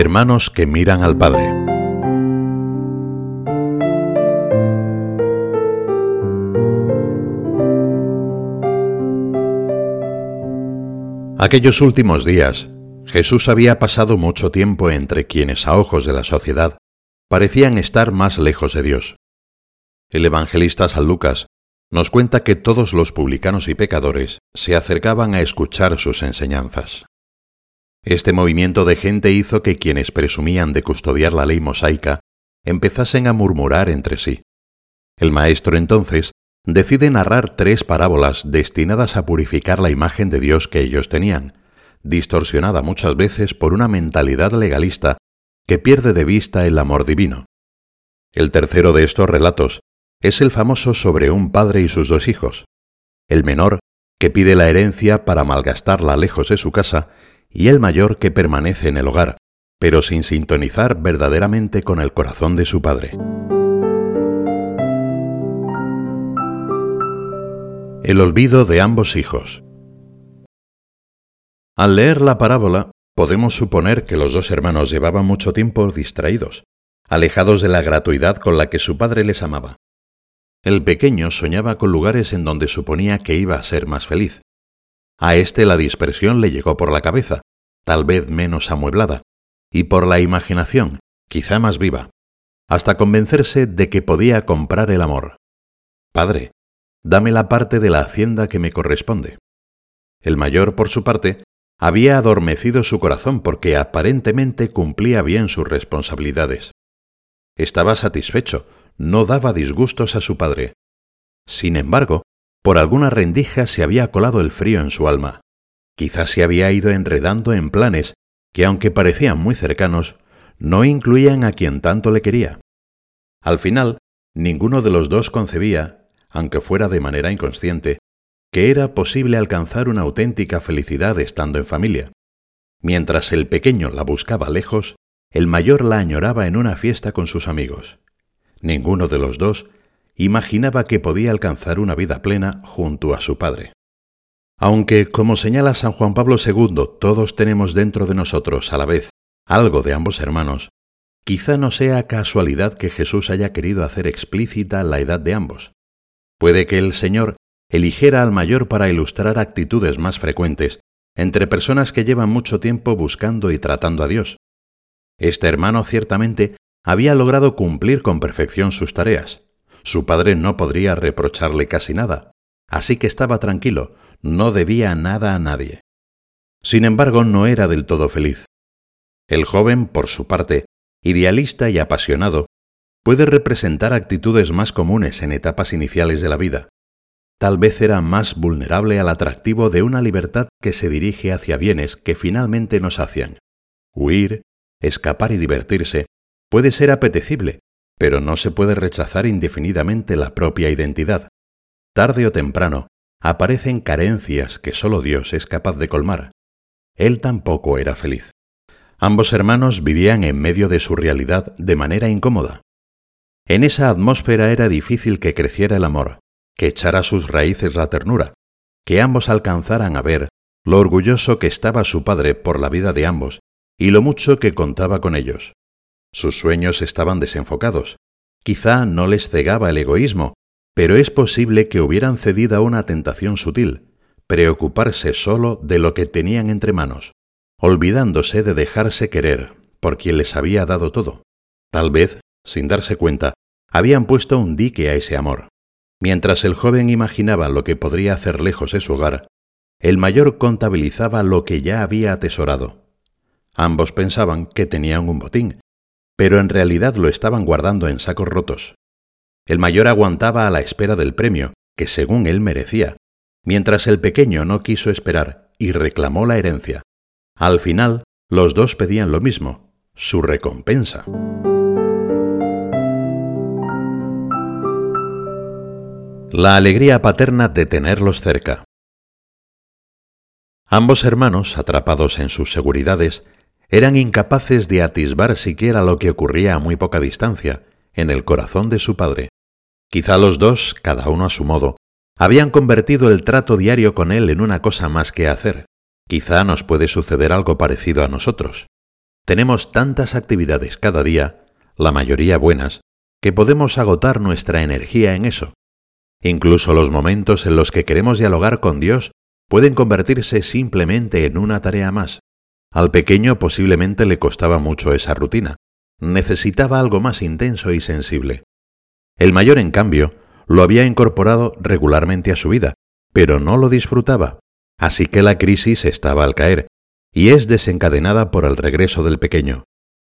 Hermanos que miran al Padre. Aquellos últimos días, Jesús había pasado mucho tiempo entre quienes a ojos de la sociedad parecían estar más lejos de Dios. El evangelista San Lucas nos cuenta que todos los publicanos y pecadores se acercaban a escuchar sus enseñanzas. Este movimiento de gente hizo que quienes presumían de custodiar la ley mosaica empezasen a murmurar entre sí. El maestro entonces decide narrar tres parábolas destinadas a purificar la imagen de Dios que ellos tenían, distorsionada muchas veces por una mentalidad legalista que pierde de vista el amor divino. El tercero de estos relatos es el famoso sobre un padre y sus dos hijos. El menor, que pide la herencia para malgastarla lejos de su casa, y el mayor que permanece en el hogar, pero sin sintonizar verdaderamente con el corazón de su padre. El olvido de ambos hijos. Al leer la parábola, podemos suponer que los dos hermanos llevaban mucho tiempo distraídos, alejados de la gratuidad con la que su padre les amaba. El pequeño soñaba con lugares en donde suponía que iba a ser más feliz. A éste la dispersión le llegó por la cabeza, tal vez menos amueblada, y por la imaginación, quizá más viva, hasta convencerse de que podía comprar el amor. Padre, dame la parte de la hacienda que me corresponde. El mayor, por su parte, había adormecido su corazón porque aparentemente cumplía bien sus responsabilidades. Estaba satisfecho, no daba disgustos a su padre. Sin embargo, por alguna rendija se había colado el frío en su alma. Quizás se había ido enredando en planes que, aunque parecían muy cercanos, no incluían a quien tanto le quería. Al final, ninguno de los dos concebía, aunque fuera de manera inconsciente, que era posible alcanzar una auténtica felicidad estando en familia. Mientras el pequeño la buscaba lejos, el mayor la añoraba en una fiesta con sus amigos. Ninguno de los dos imaginaba que podía alcanzar una vida plena junto a su padre. Aunque, como señala San Juan Pablo II, todos tenemos dentro de nosotros a la vez algo de ambos hermanos, quizá no sea casualidad que Jesús haya querido hacer explícita la edad de ambos. Puede que el Señor eligiera al mayor para ilustrar actitudes más frecuentes entre personas que llevan mucho tiempo buscando y tratando a Dios. Este hermano ciertamente había logrado cumplir con perfección sus tareas. Su padre no podría reprocharle casi nada, así que estaba tranquilo, no debía nada a nadie. Sin embargo, no era del todo feliz. El joven, por su parte, idealista y apasionado, puede representar actitudes más comunes en etapas iniciales de la vida. Tal vez era más vulnerable al atractivo de una libertad que se dirige hacia bienes que finalmente nos sacian. Huir, escapar y divertirse puede ser apetecible, pero no se puede rechazar indefinidamente la propia identidad. Tarde o temprano, aparecen carencias que sólo Dios es capaz de colmar. Él tampoco era feliz. Ambos hermanos vivían en medio de su realidad de manera incómoda. En esa atmósfera era difícil que creciera el amor, que echara sus raíces la ternura, que ambos alcanzaran a ver lo orgulloso que estaba su padre por la vida de ambos y lo mucho que contaba con ellos. Sus sueños estaban desenfocados. Quizá no les cegaba el egoísmo, pero es posible que hubieran cedido a una tentación sutil, preocuparse solo de lo que tenían entre manos, olvidándose de dejarse querer por quien les había dado todo. Tal vez, sin darse cuenta, habían puesto un dique a ese amor. Mientras el joven imaginaba lo que podría hacer lejos de su hogar, el mayor contabilizaba lo que ya había atesorado. Ambos pensaban que tenían un botín, pero en realidad lo estaban guardando en sacos rotos. El mayor aguantaba a la espera del premio, que según él merecía, mientras el pequeño no quiso esperar y reclamó la herencia. Al final, los dos pedían lo mismo, su recompensa. La alegría paterna de tenerlos cerca. Ambos hermanos, atrapados en sus seguridades, eran incapaces de atisbar siquiera lo que ocurría a muy poca distancia, en el corazón de su padre. Quizá los dos, cada uno a su modo, habían convertido el trato diario con él en una cosa más que hacer. Quizá nos puede suceder algo parecido a nosotros. Tenemos tantas actividades cada día, la mayoría buenas, que podemos agotar nuestra energía en eso. Incluso los momentos en los que queremos dialogar con Dios pueden convertirse simplemente en una tarea más. Al pequeño posiblemente le costaba mucho esa rutina. Necesitaba algo más intenso y sensible. El mayor, en cambio, lo había incorporado regularmente a su vida, pero no lo disfrutaba. Así que la crisis estaba al caer, y es desencadenada por el regreso del pequeño.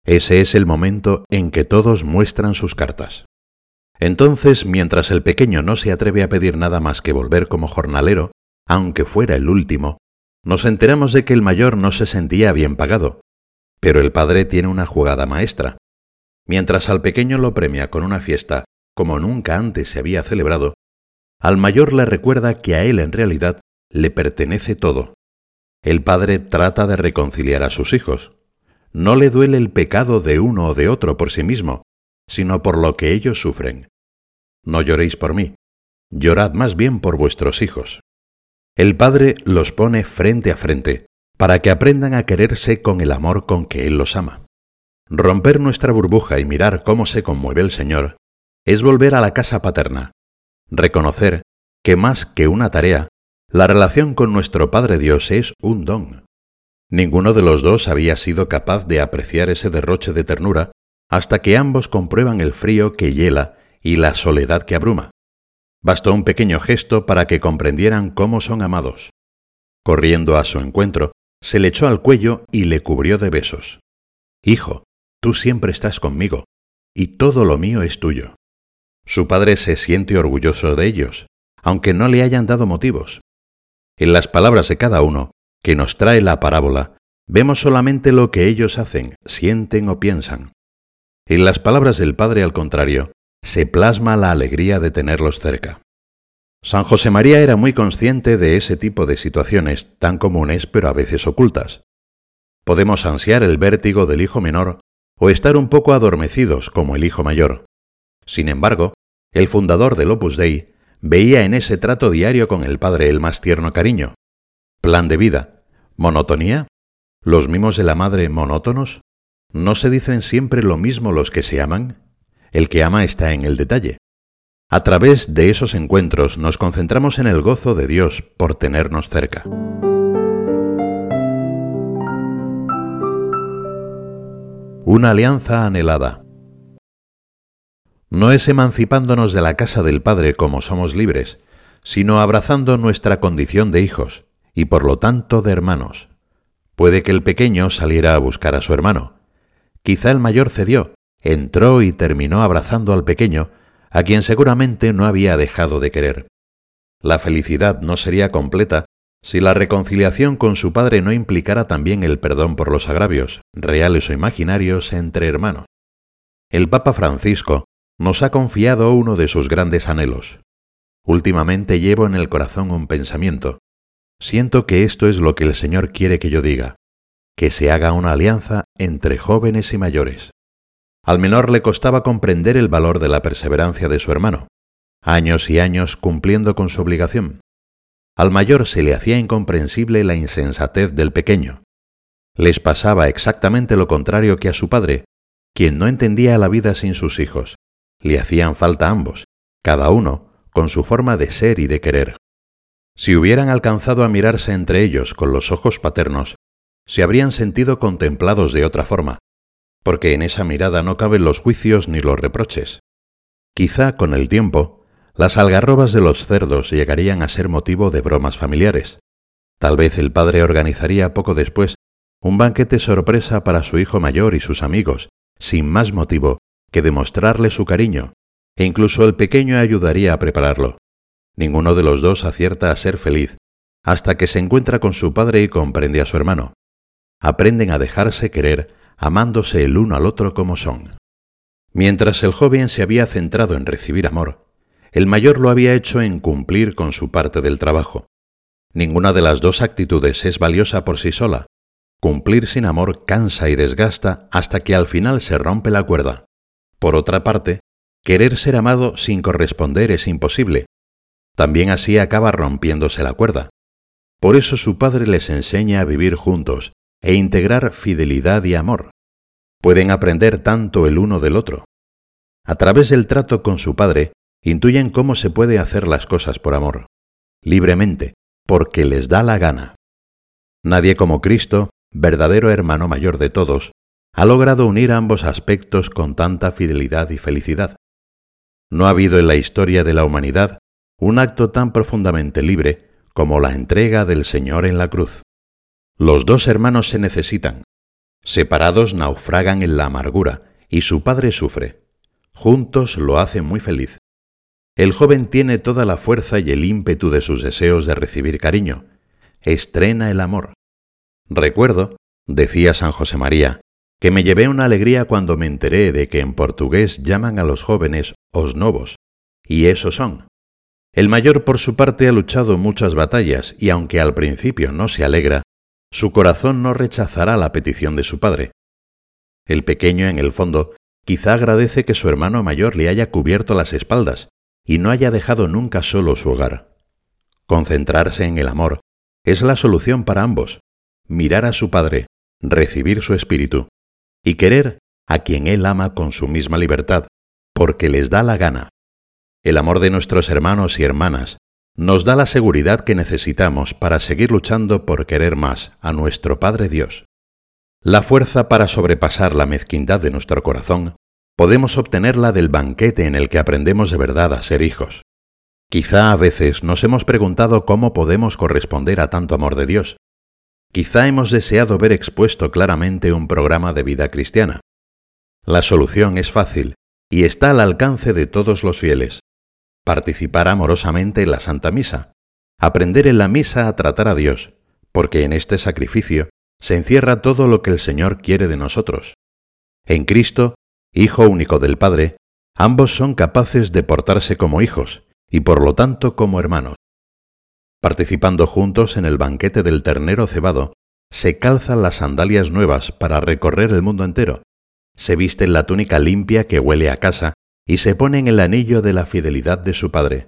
Ese es el momento en que todos muestran sus cartas. Entonces, mientras el pequeño no se atreve a pedir nada más que volver como jornalero, aunque fuera el último, nos enteramos de que el mayor no se sentía bien pagado. Pero el padre tiene una jugada maestra. Mientras al pequeño lo premia con una fiesta como nunca antes se había celebrado, al mayor le recuerda que a él en realidad le pertenece todo. El padre trata de reconciliar a sus hijos. No le duele el pecado de uno o de otro por sí mismo, sino por lo que ellos sufren. No lloréis por mí, llorad más bien por vuestros hijos. El Padre los pone frente a frente, para que aprendan a quererse con el amor con que Él los ama. Romper nuestra burbuja y mirar cómo se conmueve el Señor es volver a la casa paterna, reconocer que más que una tarea, la relación con nuestro Padre Dios es un don. Ninguno de los dos había sido capaz de apreciar ese derroche de ternura hasta que ambos comprueban el frío que hiela y la soledad que abruma. Bastó un pequeño gesto para que comprendieran cómo son amados. Corriendo a su encuentro, se le echó al cuello y le cubrió de besos. Hijo, tú siempre estás conmigo, y todo lo mío es tuyo. Su padre se siente orgulloso de ellos, aunque no le hayan dado motivos. En las palabras de cada uno, que nos trae la parábola, vemos solamente lo que ellos hacen, sienten o piensan. En las palabras del Padre, al contrario, se plasma la alegría de tenerlos cerca. San José María era muy consciente de ese tipo de situaciones tan comunes pero a veces ocultas. Podemos ansiar el vértigo del hijo menor o estar un poco adormecidos como el hijo mayor. Sin embargo, el fundador del Opus Dei veía en ese trato diario con el Padre el más tierno cariño. Plan de vida. ¿Monotonía? ¿Los mimos de la madre monótonos? ¿No se dicen siempre lo mismo los que se aman? El que ama está en el detalle. A través de esos encuentros nos concentramos en el gozo de Dios por tenernos cerca. Una alianza anhelada. No es emancipándonos de la casa del Padre como somos libres, sino abrazando nuestra condición de hijos, y por lo tanto de hermanos. Puede que el pequeño saliera a buscar a su hermano. Quizá el mayor cedió, entró y terminó abrazando al pequeño, a quien seguramente no había dejado de querer. La felicidad no sería completa si la reconciliación con su padre no implicara también el perdón por los agravios, reales o imaginarios, entre hermanos. El Papa Francisco nos ha confiado uno de sus grandes anhelos. Últimamente llevo en el corazón un pensamiento. Siento que esto es lo que el Señor quiere que yo diga, que se haga una alianza entre jóvenes y mayores. Al menor le costaba comprender el valor de la perseverancia de su hermano, años y años cumpliendo con su obligación. Al mayor se le hacía incomprensible la insensatez del pequeño. Les pasaba exactamente lo contrario que a su padre, quien no entendía la vida sin sus hijos, le hacían falta ambos, cada uno con su forma de ser y de querer. Si hubieran alcanzado a mirarse entre ellos con los ojos paternos, se habrían sentido contemplados de otra forma, porque en esa mirada no caben los juicios ni los reproches. Quizá con el tiempo, las algarrobas de los cerdos llegarían a ser motivo de bromas familiares. Tal vez el padre organizaría poco después un banquete sorpresa para su hijo mayor y sus amigos, sin más motivo que demostrarle su cariño, e incluso el pequeño ayudaría a prepararlo. Ninguno de los dos acierta a ser feliz, hasta que se encuentra con su padre y comprende a su hermano. Aprenden a dejarse querer, amándose el uno al otro como son. Mientras el joven se había centrado en recibir amor, el mayor lo había hecho en cumplir con su parte del trabajo. Ninguna de las dos actitudes es valiosa por sí sola. Cumplir sin amor cansa y desgasta hasta que al final se rompe la cuerda. Por otra parte, querer ser amado sin corresponder es imposible. También así acaba rompiéndose la cuerda. Por eso su padre les enseña a vivir juntos e integrar fidelidad y amor. Pueden aprender tanto el uno del otro. A través del trato con su padre, intuyen cómo se puede hacer las cosas por amor, libremente, porque les da la gana. Nadie como Cristo, verdadero hermano mayor de todos, ha logrado unir ambos aspectos con tanta fidelidad y felicidad. No ha habido en la historia de la humanidad un acto tan profundamente libre como la entrega del Señor en la cruz. Los dos hermanos se necesitan. Separados naufragan en la amargura y su padre sufre. Juntos lo hacen muy feliz. El joven tiene toda la fuerza y el ímpetu de sus deseos de recibir cariño. Estrena el amor. Recuerdo, decía San José María, que me llevé una alegría cuando me enteré de que en portugués llaman a los jóvenes os novos, y eso son. El mayor por su parte ha luchado muchas batallas y aunque al principio no se alegra, su corazón no rechazará la petición de su padre. El pequeño, en el fondo, quizá agradece que su hermano mayor le haya cubierto las espaldas y no haya dejado nunca solo su hogar. Concentrarse en el amor es la solución para ambos. Mirar a su padre, recibir su espíritu y querer a quien él ama con su misma libertad, porque les da la gana. El amor de nuestros hermanos y hermanas nos da la seguridad que necesitamos para seguir luchando por querer más a nuestro Padre Dios. La fuerza para sobrepasar la mezquindad de nuestro corazón podemos obtenerla del banquete en el que aprendemos de verdad a ser hijos. Quizá a veces nos hemos preguntado cómo podemos corresponder a tanto amor de Dios. Quizá hemos deseado ver expuesto claramente un programa de vida cristiana. La solución es fácil y está al alcance de todos los fieles participar amorosamente en la Santa Misa, aprender en la misa a tratar a Dios, porque en este sacrificio se encierra todo lo que el Señor quiere de nosotros. En Cristo, Hijo único del Padre, ambos son capaces de portarse como hijos y por lo tanto como hermanos. Participando juntos en el banquete del ternero cebado, se calzan las sandalias nuevas para recorrer el mundo entero, se visten la túnica limpia que huele a casa y se ponen el anillo de la fidelidad de su Padre.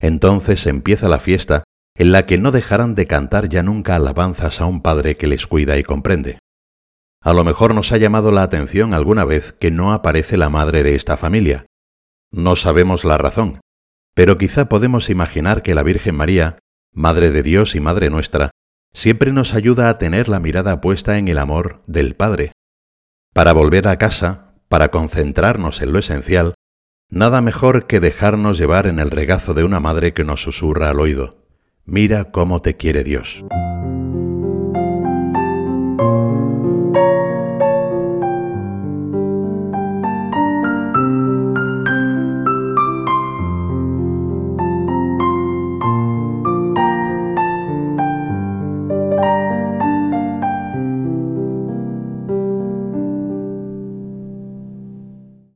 Entonces empieza la fiesta en la que no dejarán de cantar ya nunca alabanzas a un Padre que les cuida y comprende. A lo mejor nos ha llamado la atención alguna vez que no aparece la madre de esta familia. No sabemos la razón, pero quizá podemos imaginar que la Virgen María, Madre de Dios y Madre nuestra, siempre nos ayuda a tener la mirada puesta en el amor del Padre. Para volver a casa, para concentrarnos en lo esencial, Nada mejor que dejarnos llevar en el regazo de una madre que nos susurra al oído. Mira cómo te quiere Dios.